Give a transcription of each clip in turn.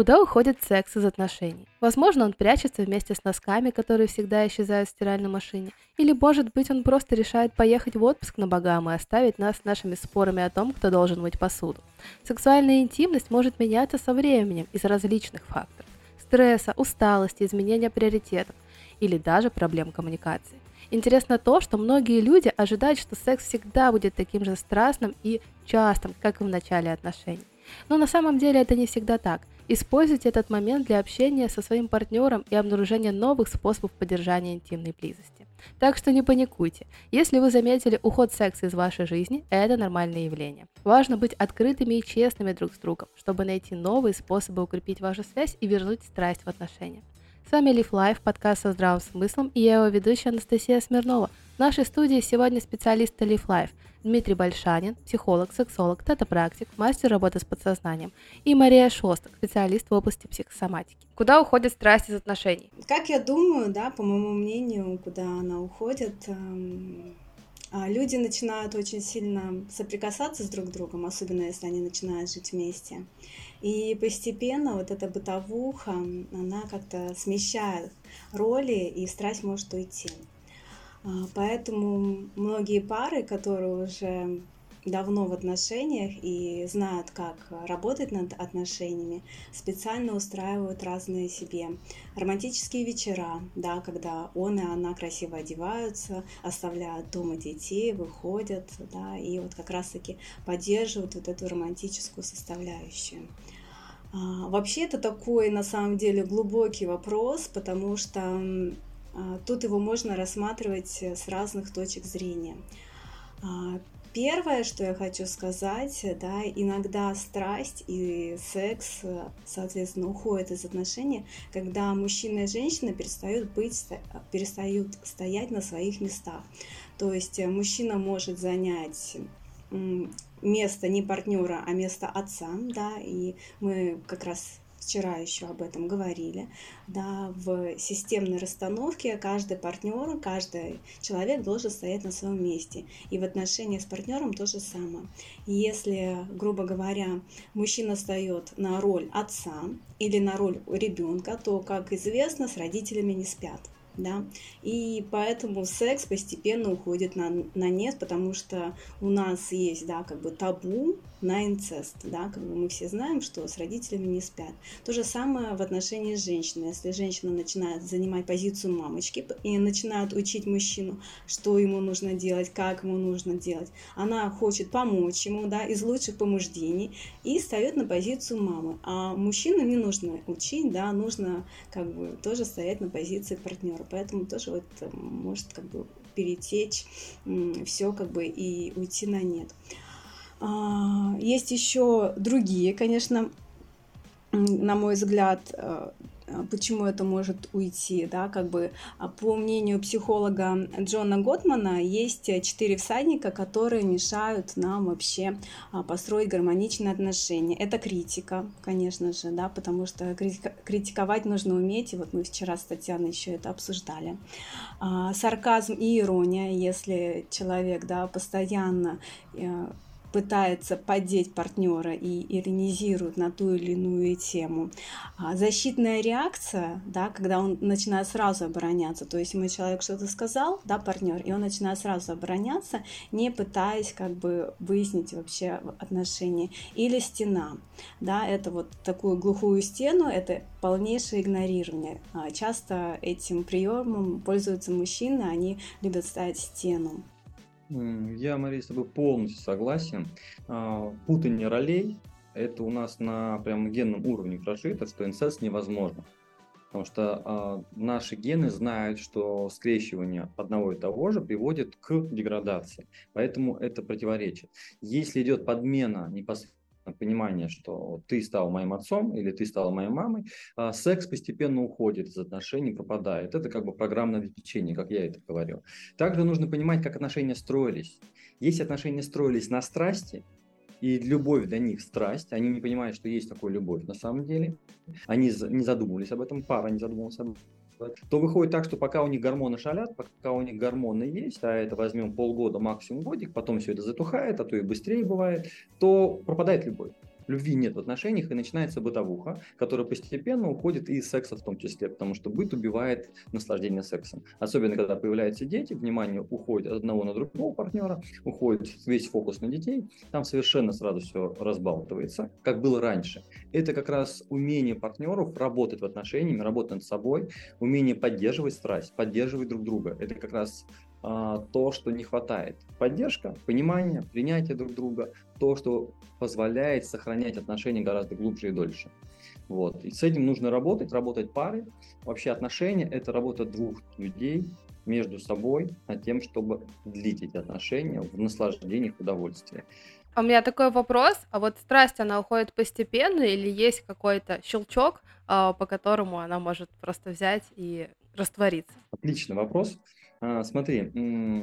Куда уходит секс из отношений? Возможно, он прячется вместе с носками, которые всегда исчезают в стиральной машине. Или, может быть, он просто решает поехать в отпуск на Багамы и оставить нас с нашими спорами о том, кто должен мыть посуду. Сексуальная интимность может меняться со временем из различных факторов. Стресса, усталости, изменения приоритетов или даже проблем коммуникации. Интересно то, что многие люди ожидают, что секс всегда будет таким же страстным и частым, как и в начале отношений. Но на самом деле это не всегда так. Используйте этот момент для общения со своим партнером и обнаружения новых способов поддержания интимной близости. Так что не паникуйте. Если вы заметили уход секса из вашей жизни, это нормальное явление. Важно быть открытыми и честными друг с другом, чтобы найти новые способы укрепить вашу связь и вернуть страсть в отношения. С вами Live Life, подкаст со здравым смыслом, и я его ведущая Анастасия Смирнова. В нашей студии сегодня специалисты Live Life Дмитрий Большанин, психолог, сексолог, тета-практик, мастер работы с подсознанием, и Мария Шостак, специалист в области психосоматики. Куда уходит страсть из отношений? Как я думаю, да, по моему мнению, куда она уходит, эм, а, люди начинают очень сильно соприкасаться с друг другом, особенно если они начинают жить вместе. И постепенно вот эта бытовуха, она как-то смещает роли, и страсть может уйти. А, поэтому многие пары, которые уже давно в отношениях и знают, как работать над отношениями, специально устраивают разные себе романтические вечера, да, когда он и она красиво одеваются, оставляют дома детей, выходят, да, и вот как раз-таки поддерживают вот эту романтическую составляющую. А, вообще это такой, на самом деле, глубокий вопрос, потому что а, тут его можно рассматривать с разных точек зрения. Первое, что я хочу сказать, да, иногда страсть и секс, соответственно, уходят из отношений, когда мужчина и женщина перестают быть, перестают стоять на своих местах. То есть мужчина может занять место не партнера, а место отца, да, и мы как раз вчера еще об этом говорили, да, в системной расстановке каждый партнер, каждый человек должен стоять на своем месте. И в отношении с партнером то же самое. Если, грубо говоря, мужчина встает на роль отца или на роль ребенка, то, как известно, с родителями не спят да, и поэтому секс постепенно уходит на, на нет, потому что у нас есть, да, как бы табу на инцест, да, как бы мы все знаем, что с родителями не спят. То же самое в отношении женщины. Если женщина начинает занимать позицию мамочки и начинает учить мужчину, что ему нужно делать, как ему нужно делать, она хочет помочь ему, да, из лучших побуждений и встает на позицию мамы. А мужчину не нужно учить, да, нужно как бы тоже стоять на позиции партнера. Поэтому тоже вот э, может как бы перетечь все как бы и уйти на нет. А, есть еще другие, конечно, на мой взгляд, э, почему это может уйти, да, как бы а, по мнению психолога Джона Готмана есть четыре всадника, которые мешают нам вообще а, построить гармоничные отношения. Это критика, конечно же, да, потому что критиковать нужно уметь, и вот мы вчера с Татьяной еще это обсуждали. Сарказм и ирония, если человек, да, постоянно э, пытается поддеть партнера и иронизирует на ту или иную тему. А защитная реакция, да, когда он начинает сразу обороняться, то есть ему человек что-то сказал, да, партнер, и он начинает сразу обороняться, не пытаясь как бы выяснить вообще отношения. Или стена, да, это вот такую глухую стену, это полнейшее игнорирование. А часто этим приемом пользуются мужчины, они любят ставить стену. Я, Мария, с тобой полностью согласен. А, путание ролей – это у нас на прям генном уровне прошито, что инцест невозможно. Потому что а, наши гены знают, что скрещивание одного и того же приводит к деградации. Поэтому это противоречит. Если идет подмена непосредственно понимание, что ты стал моим отцом или ты стала моей мамой, а секс постепенно уходит из отношений, пропадает. Это как бы программное обеспечение, как я это говорил. Также нужно понимать, как отношения строились. Если отношения строились на страсти, и любовь для них страсть, они не понимают, что есть такая любовь на самом деле, они не задумывались об этом, пара не задумывалась об этом, то выходит так, что пока у них гормоны шалят, пока у них гормоны есть, а это возьмем полгода, максимум годик, потом все это затухает, а то и быстрее бывает, то пропадает любовь. Любви нет в отношениях, и начинается бытовуха, которая постепенно уходит и из секса в том числе, потому что быт убивает наслаждение сексом. Особенно, когда появляются дети, внимание уходит от одного на другого партнера, уходит весь фокус на детей, там совершенно сразу все разбалтывается, как было раньше. Это как раз умение партнеров работать в отношениях, работать над собой, умение поддерживать страсть, поддерживать друг друга. Это как раз то, что не хватает. Поддержка, понимание, принятие друг друга, то, что позволяет сохранять отношения гораздо глубже и дольше. Вот. И с этим нужно работать, работать парой. Вообще отношения – это работа двух людей между собой над тем, чтобы длить эти отношения в наслаждении, в удовольствии. А у меня такой вопрос, а вот страсть, она уходит постепенно или есть какой-то щелчок, а, по которому она может просто взять и раствориться? Отличный вопрос. А, смотри,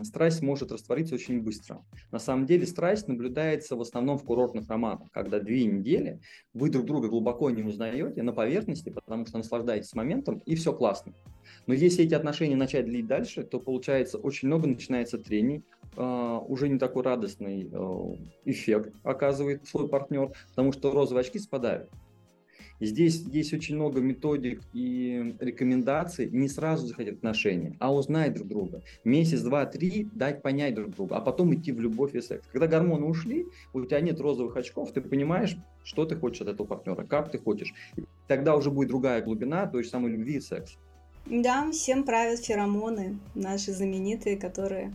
страсть может раствориться очень быстро. На самом деле страсть наблюдается в основном в курортных романах, когда две недели вы друг друга глубоко не узнаете на поверхности, потому что наслаждаетесь моментом, и все классно. Но если эти отношения начать длить дальше, то получается очень много начинается трений, а, уже не такой радостный а, эффект оказывает свой партнер, потому что розовые очки спадают. Здесь есть очень много методик и рекомендаций не сразу заходить в отношения, а узнать друг друга. Месяц, два, три дать понять друг другу, а потом идти в любовь и секс. Когда гормоны ушли, у тебя нет розовых очков, ты понимаешь, что ты хочешь от этого партнера, как ты хочешь. Тогда уже будет другая глубина той же самой любви и секса. Да, всем правят феромоны, наши знаменитые, которые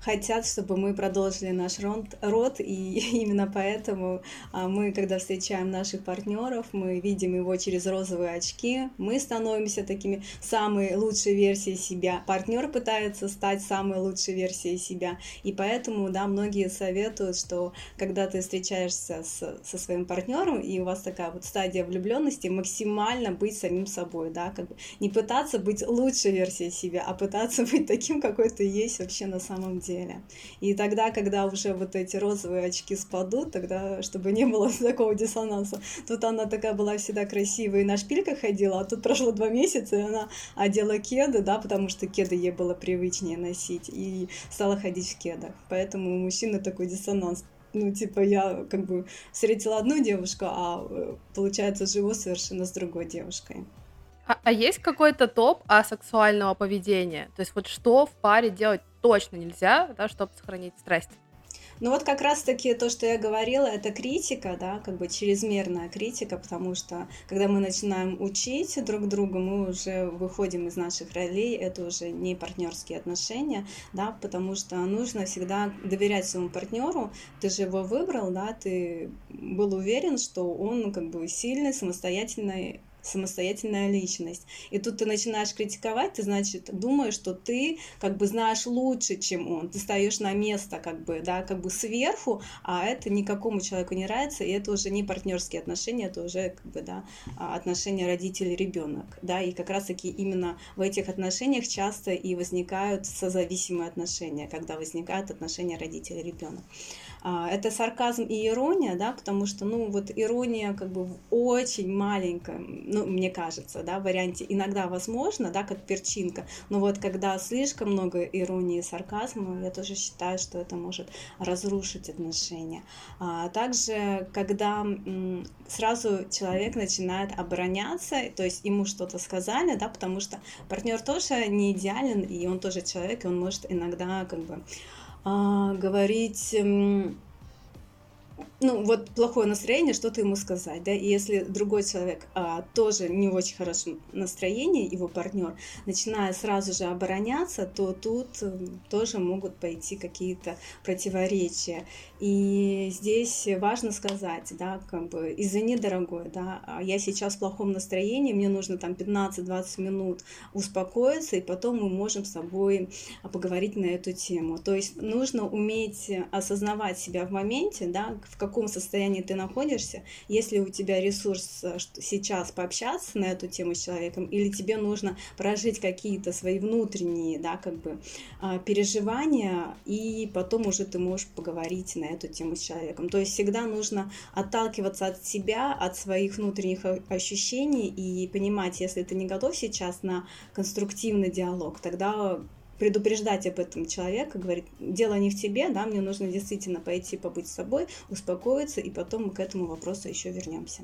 хотят, чтобы мы продолжили наш род, и именно поэтому а, мы, когда встречаем наших партнеров, мы видим его через розовые очки, мы становимся такими самой лучшей версией себя. Партнер пытается стать самой лучшей версией себя, и поэтому, да, многие советуют, что когда ты встречаешься с, со своим партнером, и у вас такая вот стадия влюбленности, максимально быть самим собой, да, как бы. Не пытаться быть лучшей версией себя, а пытаться быть таким, какой ты есть вообще на самом деле деле. И тогда, когда уже вот эти розовые очки спадут, тогда, чтобы не было такого диссонанса, тут она такая была всегда красивая и на шпильках ходила, а тут прошло два месяца, и она одела кеды, да, потому что кеды ей было привычнее носить, и стала ходить в кедах. Поэтому у мужчины такой диссонанс ну, типа, я как бы встретила одну девушку, а э, получается живу совершенно с другой девушкой. А, а есть какой-то топ асексуального поведения? То есть вот что в паре делать точно нельзя, да, чтобы сохранить страсть. Ну вот как раз-таки то, что я говорила, это критика, да, как бы чрезмерная критика, потому что когда мы начинаем учить друг друга, мы уже выходим из наших ролей, это уже не партнерские отношения, да, потому что нужно всегда доверять своему партнеру, ты же его выбрал, да, ты был уверен, что он как бы сильный, самостоятельный самостоятельная личность. И тут ты начинаешь критиковать, ты, значит, думаешь, что ты как бы знаешь лучше, чем он. Ты стоишь на место как бы, да, как бы сверху, а это никакому человеку не нравится, и это уже не партнерские отношения, это уже как бы, да, а, отношения родитель-ребенок, да, и как раз-таки именно в этих отношениях часто и возникают созависимые отношения, когда возникают отношения родитель-ребенок. А, это сарказм и ирония, да, потому что, ну, вот ирония как бы в очень маленьком, ну, мне кажется, да, варианте иногда возможно, да, как перчинка, но вот когда слишком много иронии и сарказма, я тоже считаю, что это может разрушить отношения. А также, когда сразу человек начинает обороняться, то есть ему что-то сказали, да, потому что партнер тоже не идеален, и он тоже человек, и он может иногда как бы а, говорить ну, вот плохое настроение, что-то ему сказать, да, и если другой человек а, тоже не в очень хорошем настроении, его партнер, начиная сразу же обороняться, то тут тоже могут пойти какие-то противоречия. И здесь важно сказать, да, как бы, извини, дорогой, да, а я сейчас в плохом настроении, мне нужно там 15-20 минут успокоиться, и потом мы можем с собой поговорить на эту тему. То есть нужно уметь осознавать себя в моменте, да, в каком состоянии ты находишься, если у тебя ресурс э, сейчас пообщаться на эту тему с человеком, или тебе нужно прожить какие-то свои внутренние, да, как бы а, переживания, и потом уже ты можешь поговорить на эту тему с человеком. То есть всегда нужно отталкиваться от себя, от своих внутренних ощущений и понимать, если ты не готов сейчас на конструктивный диалог, тогда предупреждать об этом человека, говорить, дело не в тебе, да, мне нужно действительно пойти побыть с собой, успокоиться, и потом мы к этому вопросу еще вернемся.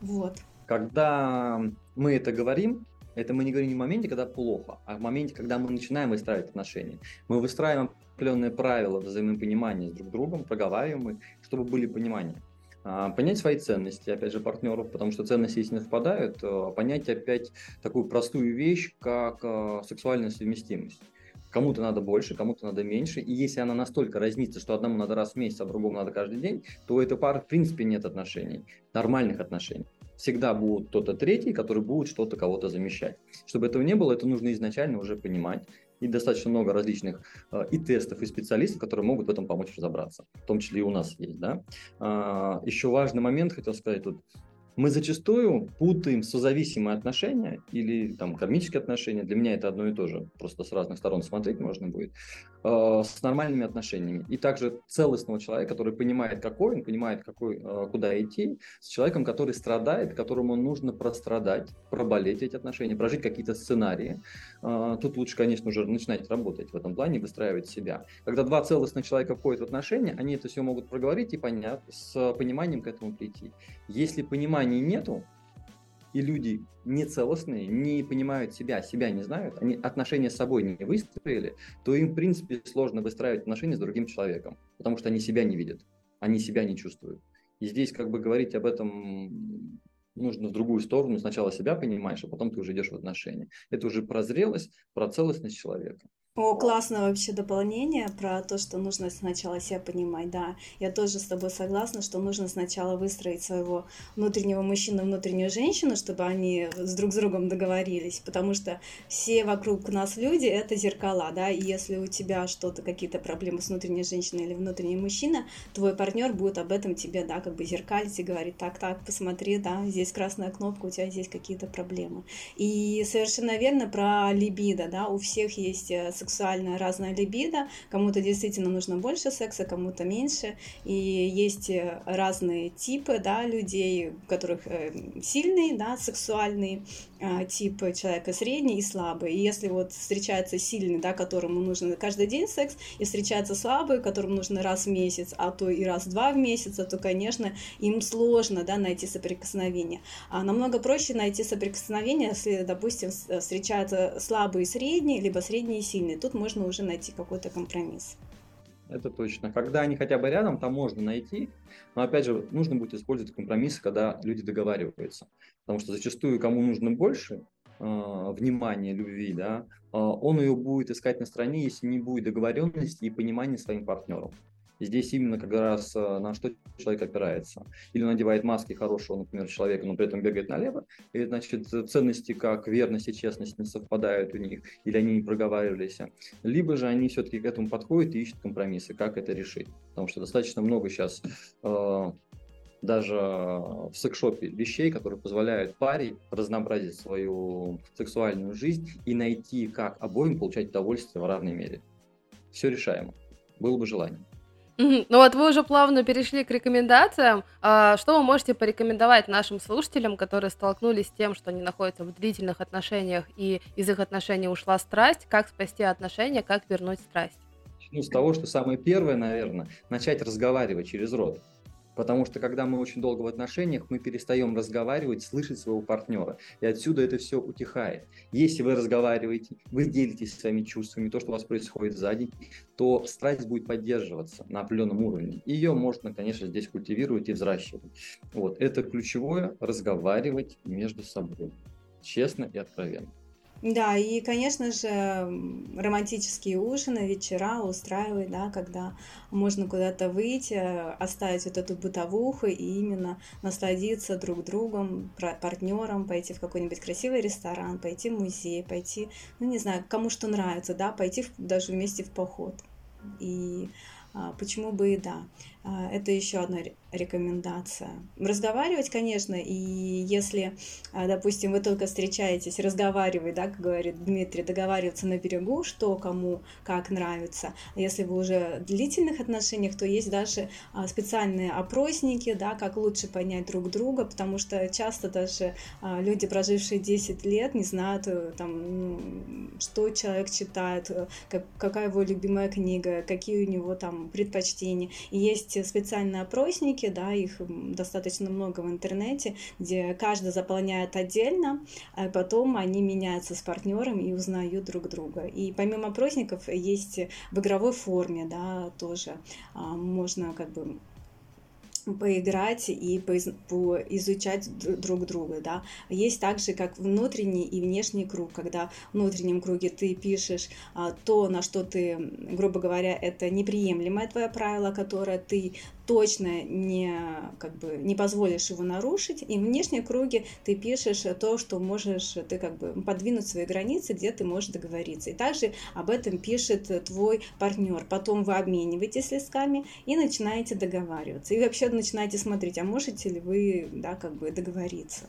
Вот. Когда мы это говорим, это мы не говорим не в моменте, когда плохо, а в моменте, когда мы начинаем выстраивать отношения. Мы выстраиваем определенные правила взаимопонимания с друг другом, проговариваем их, чтобы были понимания. А, понять свои ценности, опять же, партнеров, потому что ценности, если не совпадают, понять опять такую простую вещь, как а, сексуальная совместимость. Кому-то надо больше, кому-то надо меньше. И если она настолько разнится, что одному надо раз в месяц, а другому надо каждый день, то у этой пары в принципе нет отношений, нормальных отношений. Всегда будут кто-то третий, который будет что-то кого-то замещать. Чтобы этого не было, это нужно изначально уже понимать. И достаточно много различных э, и тестов, и специалистов, которые могут в этом помочь разобраться. В том числе и у нас есть. Да? А, еще важный момент, хотел сказать тут мы зачастую путаем созависимые отношения или там кармические отношения, для меня это одно и то же, просто с разных сторон смотреть можно будет, э, с нормальными отношениями. И также целостного человека, который понимает, какой он, понимает, какой, э, куда идти, с человеком, который страдает, которому нужно прострадать, проболеть эти отношения, прожить какие-то сценарии. Э, тут лучше, конечно, уже начинать работать в этом плане, выстраивать себя. Когда два целостных человека входят в отношения, они это все могут проговорить и понять, с пониманием к этому прийти. Если понимания нету, и люди не целостные, не понимают себя, себя не знают, они отношения с собой не выстроили, то им, в принципе, сложно выстраивать отношения с другим человеком, потому что они себя не видят, они себя не чувствуют. И здесь как бы говорить об этом нужно в другую сторону. Сначала себя понимаешь, а потом ты уже идешь в отношения. Это уже про зрелость, про целостность человека. О, классное вообще дополнение про то, что нужно сначала себя понимать, да. Я тоже с тобой согласна, что нужно сначала выстроить своего внутреннего мужчину, внутреннюю женщину, чтобы они с друг с другом договорились, потому что все вокруг нас люди — это зеркала, да, и если у тебя что-то, какие-то проблемы с внутренней женщиной или внутренним мужчиной, твой партнер будет об этом тебе, да, как бы зеркалить и говорить, так, так, посмотри, да, здесь красная кнопка, у тебя здесь какие-то проблемы. И совершенно верно про либидо, да, у всех есть э, сексуальная разная либидо, кому-то действительно нужно больше секса, кому-то меньше, и есть э, разные типы, да, людей, у которых э, сильный, да, сексуальный тип человека, средний и слабый, и если вот встречается сильный, да, которому нужно каждый день секс, и встречается слабый, которому нужно раз в месяц, а то и раз в два в месяц, то, конечно, им сложно, да, найти соприкосновение. А намного проще найти соприкосновение, если, допустим, встречаются слабый и средний, либо средний и сильный тут можно уже найти какой-то компромисс. Это точно. Когда они хотя бы рядом, там можно найти. Но опять же, нужно будет использовать компромиссы, когда люди договариваются. Потому что зачастую, кому нужно больше э, внимания, любви, да, э, он ее будет искать на стороне, если не будет договоренности и понимания своим партнером. Здесь именно как раз э, на что человек опирается. Или надевает маски хорошего, например, человека, но при этом бегает налево, и значит ценности как верность и честность не совпадают у них, или они не проговаривались. Либо же они все-таки к этому подходят и ищут компромиссы, как это решить. Потому что достаточно много сейчас э, даже в секшопе вещей, которые позволяют паре разнообразить свою сексуальную жизнь и найти, как обоим получать удовольствие в равной мере. Все решаемо. Было бы желание. Ну вот вы уже плавно перешли к рекомендациям. А, что вы можете порекомендовать нашим слушателям, которые столкнулись с тем, что они находятся в длительных отношениях и из их отношений ушла страсть? Как спасти отношения, как вернуть страсть? Начну с того, что самое первое, наверное, начать разговаривать через рот. Потому что когда мы очень долго в отношениях, мы перестаем разговаривать, слышать своего партнера. И отсюда это все утихает. Если вы разговариваете, вы делитесь своими чувствами, то, что у вас происходит сзади, то страсть будет поддерживаться на определенном уровне. Ее можно, конечно, здесь культивировать и взращивать. Вот. Это ключевое – разговаривать между собой. Честно и откровенно. Да, и, конечно же, романтические ужины, вечера устраивать, да, когда можно куда-то выйти, оставить вот эту бытовуху и именно насладиться друг другом, партнером, пойти в какой-нибудь красивый ресторан, пойти в музей, пойти, ну не знаю, кому что нравится, да, пойти в, даже вместе в поход. И а, почему бы и да. А, это еще одно рекомендация. Разговаривать, конечно, и если, а, допустим, вы только встречаетесь, разговаривать, да, как говорит Дмитрий, договариваться на берегу, что кому как нравится. Если вы уже в длительных отношениях, то есть даже а, специальные опросники, да, как лучше понять друг друга, потому что часто даже люди, прожившие 10 лет, не знают, э, там, что человек читает, э, как, какая его любимая книга, какие у него там предпочтения. И есть специальные опросники, опросники, да, их достаточно много в интернете, где каждый заполняет отдельно, а потом они меняются с партнером и узнают друг друга. И помимо опросников есть в игровой форме, да, тоже а, можно как бы поиграть и поизучать друг друга, да. Есть также как внутренний и внешний круг, когда в внутреннем круге ты пишешь а, то, на что ты, грубо говоря, это неприемлемое твое правило, которое ты точно не, как бы, не позволишь его нарушить, и в внешнем круге ты пишешь то, что можешь ты как бы подвинуть свои границы, где ты можешь договориться. И также об этом пишет твой партнер. Потом вы обмениваетесь листками и начинаете договариваться. И вообще начинаете смотреть, а можете ли вы да, как бы договориться.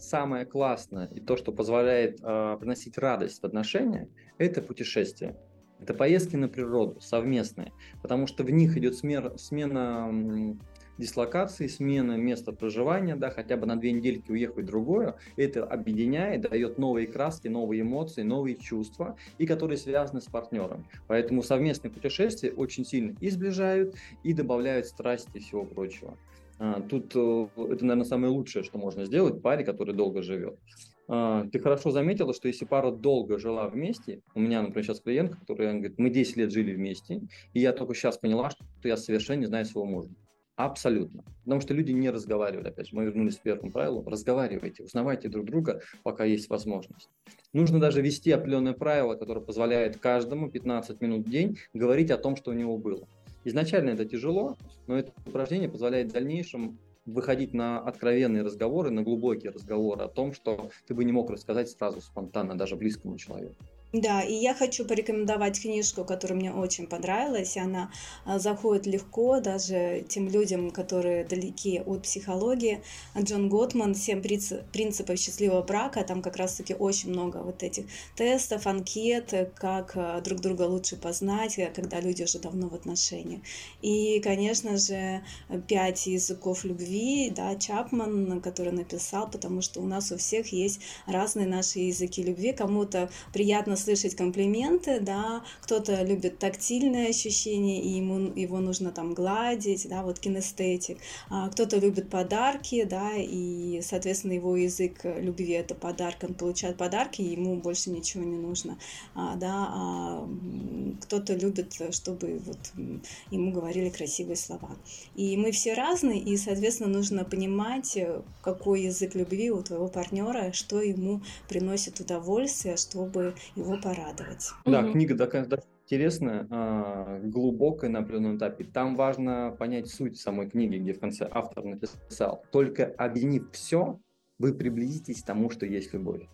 Самое классное и то, что позволяет э, приносить радость в отношения, это путешествие. Это поездки на природу совместные, потому что в них идет смер, смена дислокации, смена места проживания, да, хотя бы на две недельки уехать в другое, это объединяет, дает новые краски, новые эмоции, новые чувства, и которые связаны с партнером. Поэтому совместные путешествия очень сильно и сближают, и добавляют страсти и всего прочего. А, тут э, это, наверное, самое лучшее, что можно сделать паре, который долго живет. А, ты хорошо заметила, что если пара долго жила вместе, у меня, например, сейчас клиентка, которая говорит, мы 10 лет жили вместе, и я только сейчас поняла, что я совершенно не знаю своего мужа. Абсолютно. Потому что люди не разговаривали. Опять же, мы вернулись к первому правилу. Разговаривайте, узнавайте друг друга, пока есть возможность. Нужно даже вести определенное правило, которое позволяет каждому 15 минут в день говорить о том, что у него было. Изначально это тяжело, но это упражнение позволяет в дальнейшем выходить на откровенные разговоры, на глубокие разговоры о том, что ты бы не мог рассказать сразу спонтанно даже близкому человеку. Да, и я хочу порекомендовать книжку, которая мне очень понравилась. Она а, заходит легко даже тем людям, которые далеки от психологии. Джон Готман «Семь принципов счастливого брака». Там как раз-таки очень много вот этих тестов, анкет, как а, друг друга лучше познать, э, когда люди уже давно в отношениях. И, конечно же, «Пять языков любви», да, Чапман, который написал, потому что у нас у всех есть разные наши языки любви. Кому-то приятно слышать комплименты, да, кто-то любит тактильное ощущение, и ему его нужно там гладить, да, вот кинестетик, а кто-то любит подарки, да, и, соответственно, его язык любви это подарок, он получает подарки, и ему больше ничего не нужно, а, да, а кто-то любит, чтобы вот ему говорили красивые слова. И мы все разные, и, соответственно, нужно понимать, какой язык любви у твоего партнера, что ему приносит удовольствие, чтобы его его порадовать. Да, угу. книга такая интересная, а, глубокая на определенном этапе. Там важно понять суть самой книги, где в конце автор написал. Только объединив все, вы приблизитесь к тому, что есть любовь.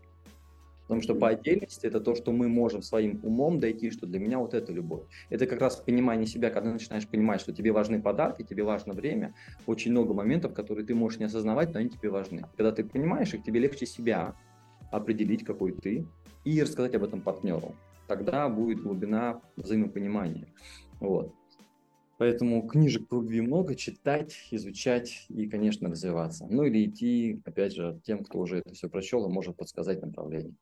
Потому что по отдельности это то, что мы можем своим умом дойти, что для меня вот это любовь. Это как раз понимание себя, когда ты начинаешь понимать, что тебе важны подарки, тебе важно время, очень много моментов, которые ты можешь не осознавать, но они тебе важны. Когда ты понимаешь их, тебе легче себя определить, какой ты, и рассказать об этом партнеру. Тогда будет глубина взаимопонимания. Вот. Поэтому книжек по любви много, читать, изучать и, конечно, развиваться. Ну или идти, опять же, тем, кто уже это все прочел и может подсказать направление.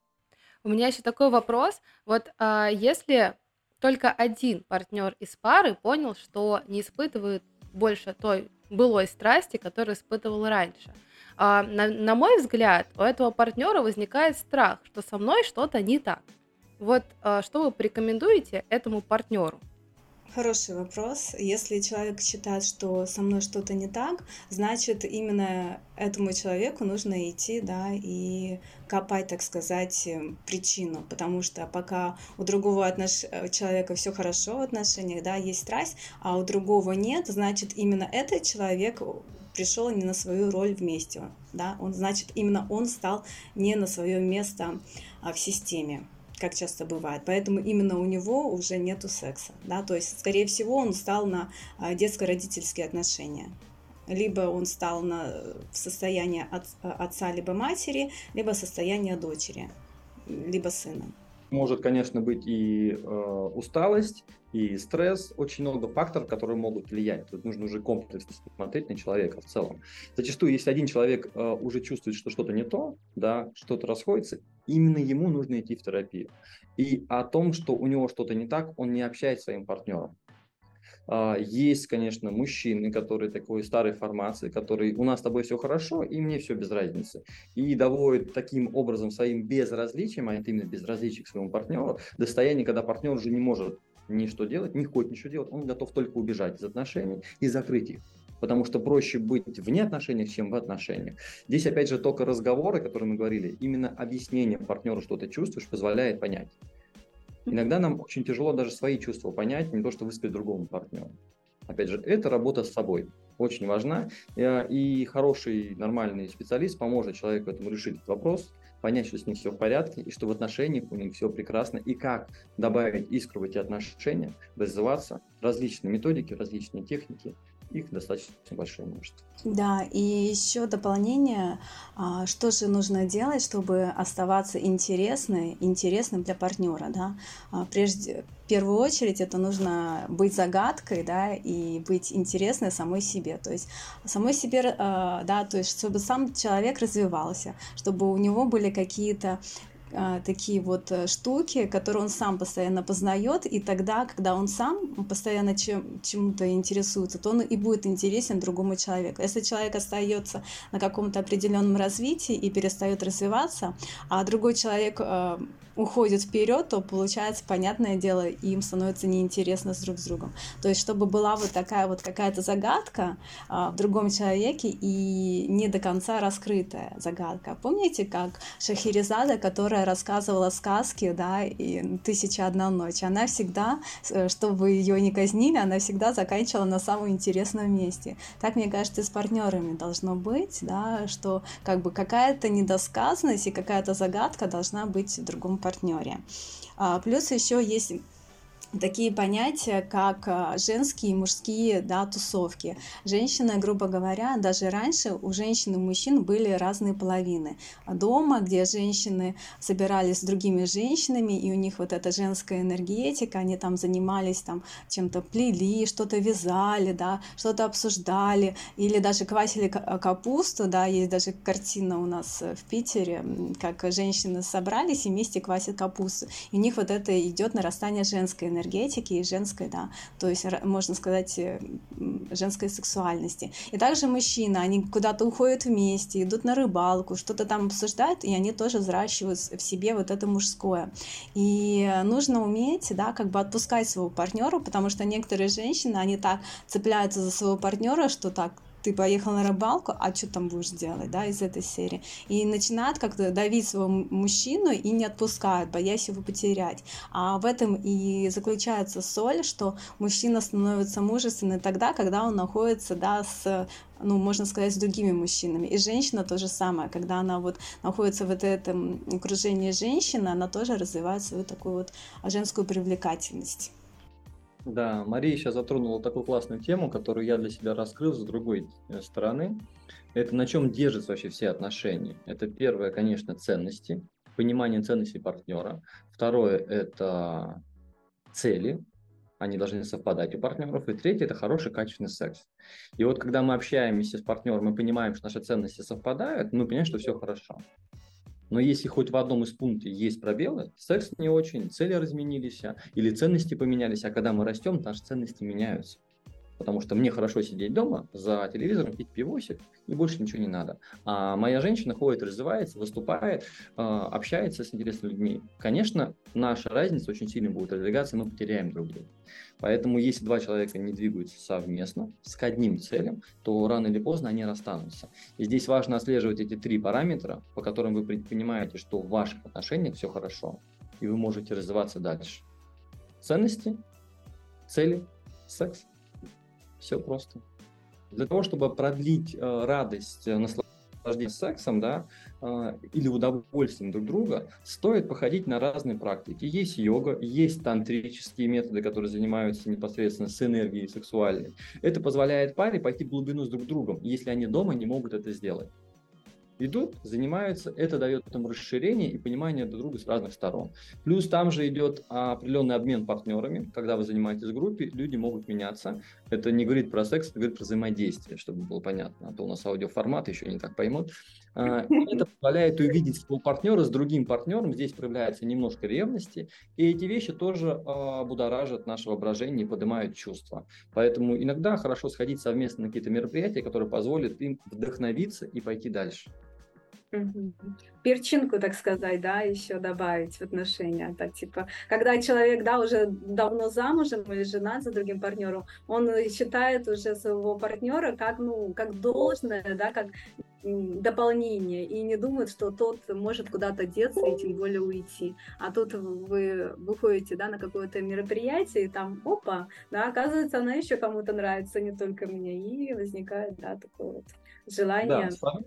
У меня еще такой вопрос. Вот а, если только один партнер из пары понял, что не испытывает больше той былой страсти, которую испытывал раньше – а, на, на мой взгляд, у этого партнера возникает страх, что со мной что-то не так. Вот а, что вы порекомендуете этому партнеру? Хороший вопрос. Если человек считает, что со мной что-то не так, значит, именно этому человеку нужно идти, да, и копать, так сказать, причину. Потому что пока у другого отнош... человека все хорошо в отношениях, да, есть страсть, а у другого нет, значит, именно этот человек пришел не на свою роль вместе, да, он, значит, именно он стал не на свое место а, в системе как часто бывает. Поэтому именно у него уже нету секса. Да? То есть, скорее всего, он стал на а, детско-родительские отношения либо он стал на, в состояние от, отца либо матери, либо состояние дочери, либо сына. Может, конечно, быть и э, усталость, и стресс, очень много факторов, которые могут влиять. Тут нужно уже комплексно смотреть на человека в целом. Зачастую, если один человек э, уже чувствует, что что-то не то, да, что-то расходится, именно ему нужно идти в терапию. И о том, что у него что-то не так, он не общается с своим партнером. А, есть, конечно, мужчины, которые такой старой формации, которые у нас с тобой все хорошо, и мне все без разницы. И доводят таким образом своим безразличием, а это именно безразличие к своему партнеру, до состояния, когда партнер уже не может ни что делать, не хочет ничего делать, он готов только убежать из отношений и закрыть их. Потому что проще быть вне отношений, чем в отношениях. Здесь, опять же, только разговоры, о которых мы говорили, именно объяснение партнеру, что ты чувствуешь, позволяет понять. Иногда нам очень тяжело даже свои чувства понять, не то, что высказать другому партнеру. Опять же, это работа с собой. Очень важна. Э, и хороший, нормальный специалист поможет человеку этому решить этот вопрос, понять, что с ним все в порядке, и что в отношениях у них все прекрасно, и как добавить искру в эти отношения, развиваться, различные методики, различные техники – их достаточно большое множество. Да, и еще дополнение, а, что же нужно делать, чтобы оставаться интересной, интересным для партнера, да? А, прежде, в первую очередь, это нужно быть загадкой, да, и быть интересной самой себе, то есть самой себе, а, да, то есть чтобы сам человек развивался, чтобы у него были какие-то а, такие вот э, штуки, которые он сам постоянно познает, и тогда, когда он сам постоянно чем, чему-то интересуется, то он и будет интересен другому человеку. Если человек остается на каком-то определенном развитии и перестает развиваться, а другой человек э, уходит вперед, то получается, понятное дело, им становится неинтересно с друг с другом. То есть, чтобы была вот такая вот какая-то загадка а, в другом человеке и не до конца раскрытая загадка. Помните, как Шахерезада, которая рассказывала сказки, да, и «Тысяча одна ночь», она всегда, э, чтобы ее не казнили, она всегда заканчивала на самом интересном месте. Так, мне кажется, и с партнерами должно быть, да, что как бы какая-то недосказанность и какая-то загадка должна быть в другом партнере. А, плюс еще есть такие понятия, как а, женские и мужские да, тусовки. Женщина, грубо говоря, даже раньше у женщин и мужчин были разные половины. Дома, где женщины собирались с другими женщинами, и у них вот эта женская энергетика, они там занимались там чем-то плели, что-то вязали, да, что-то обсуждали, или даже квасили капусту, да, есть даже картина у нас в Питере, как женщины собрались и вместе квасят капусту. И у них вот это идет нарастание женской энергии энергетики и женской, да, то есть, можно сказать, э, женской сексуальности. И также мужчины, они куда-то уходят вместе, идут на рыбалку, что-то там обсуждают, и они тоже взращивают в себе вот это мужское. И нужно уметь, да, как бы отпускать своего партнера, потому что некоторые женщины, они так цепляются за своего партнера, что так, ты поехал на рыбалку, а что там будешь делать, да, из этой серии. И начинают как-то давить своего мужчину и не отпускают, боясь его потерять. А в этом и заключается соль, что мужчина становится мужественным тогда, когда он находится, да, с ну, можно сказать, с другими мужчинами. И женщина то же самое, когда она вот находится в этом окружении женщины, она тоже развивает свою такую вот женскую привлекательность. Да, Мария сейчас затронула такую классную тему, которую я для себя раскрыл с другой э, стороны. Это на чем держатся вообще все отношения. Это первое, конечно, ценности, понимание ценностей партнера. Второе – это цели, они должны совпадать у партнеров. И третье – это хороший качественный секс. И вот когда мы общаемся с партнером, мы понимаем, что наши ценности совпадают, мы понимаем, что все хорошо. Но если хоть в одном из пунктов есть пробелы, секс не очень, цели разменились, а, или ценности поменялись, а когда мы растем, наши ценности меняются. Потому что мне хорошо сидеть дома за телевизором, пить пивосик, и больше ничего не надо. А моя женщина ходит, развивается, выступает, а, общается с интересными людьми. Конечно, наша разница очень сильно будет раздвигаться, и мы потеряем друг друга. Поэтому если два человека не двигаются совместно с одним целям, то рано или поздно они расстанутся. И здесь важно отслеживать эти три параметра, по которым вы понимаете, что в ваших отношениях все хорошо, и вы можете развиваться дальше. Ценности, цели, секс. Все просто. Для того, чтобы продлить э, радость, э, наслаждение сексом, да, а, или удовольствием друг друга, стоит походить на разные практики. Есть йога, есть тантрические методы, которые занимаются непосредственно с энергией сексуальной. Это позволяет паре пойти в глубину с друг другом, если они дома не могут это сделать идут, занимаются, это дает им расширение и понимание друг друга с разных сторон. Плюс там же идет определенный обмен партнерами, когда вы занимаетесь в группе, люди могут меняться. Это не говорит про секс, это говорит про взаимодействие, чтобы было понятно, а то у нас аудиоформат еще не так поймут. А, это позволяет увидеть своего партнера с другим партнером, здесь проявляется немножко ревности, и эти вещи тоже а, будоражат наше воображение и поднимают чувства. Поэтому иногда хорошо сходить совместно на какие-то мероприятия, которые позволят им вдохновиться и пойти дальше. Перчинку, так сказать, да, еще добавить в отношения. Так, типа, когда человек, да, уже давно замужем или женат за другим партнером, он считает уже своего партнера как, ну, как должное, да, как дополнение, и не думает, что тот может куда-то деться и тем более уйти. А тут вы выходите, да, на какое-то мероприятие, и там, опа, да, оказывается, она еще кому-то нравится, не только мне, и возникает, да, такое вот желание. Да,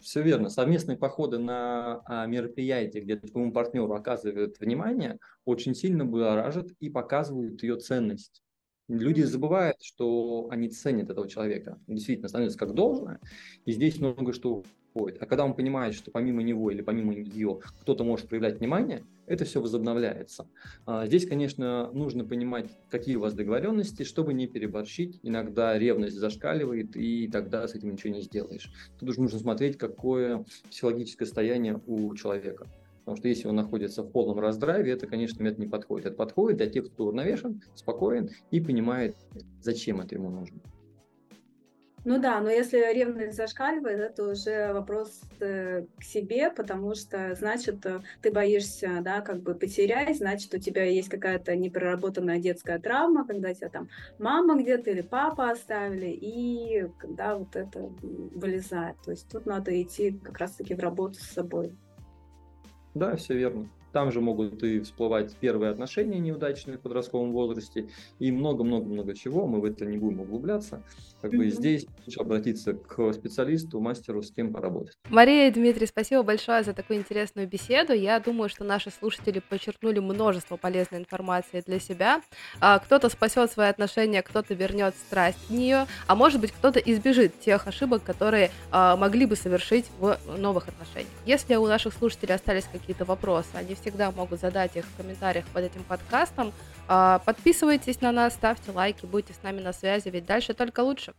все верно. Совместные походы на а, мероприятия, где твоему партнеру оказывают внимание, очень сильно будоражат и показывают ее ценность. Люди забывают, что они ценят этого человека. Действительно, становится как должное. И здесь много что уходит. А когда он понимает, что помимо него или помимо нее кто-то может проявлять внимание, это все возобновляется. А, здесь, конечно, нужно понимать, какие у вас договоренности, чтобы не переборщить. Иногда ревность зашкаливает, и тогда с этим ничего не сделаешь. Тут уже нужно смотреть, какое психологическое состояние у человека. Потому что если он находится в полном раздраве, это, конечно, метод не подходит. Это подходит для тех, кто уравновешен, спокоен и понимает, зачем это ему нужно. Ну да, но если ревность зашкаливает, это уже вопрос э, к себе, потому что, значит, э, ты боишься, да, как бы потерять, значит, у тебя есть какая-то непроработанная детская травма, когда тебя там мама где-то или папа оставили, и когда вот это вылезает. То есть тут надо идти как раз-таки в работу с собой. Да, все верно. Там же могут и всплывать первые отношения неудачные в подростковом возрасте и много-много-много чего. Мы в это не будем углубляться. Как бы здесь лучше обратиться к специалисту, мастеру, с кем поработать. Мария и Дмитрий, спасибо большое за такую интересную беседу. Я думаю, что наши слушатели подчеркнули множество полезной информации для себя. А, кто-то спасет свои отношения, кто-то вернет страсть в нее, а может быть, кто-то избежит тех ошибок, которые а, могли бы совершить в новых отношениях. Если у наших слушателей остались какие-то вопросы, они все всегда могут задать их в комментариях под этим подкастом. А, подписывайтесь на нас, ставьте лайки, будьте с нами на связи, ведь дальше только лучше.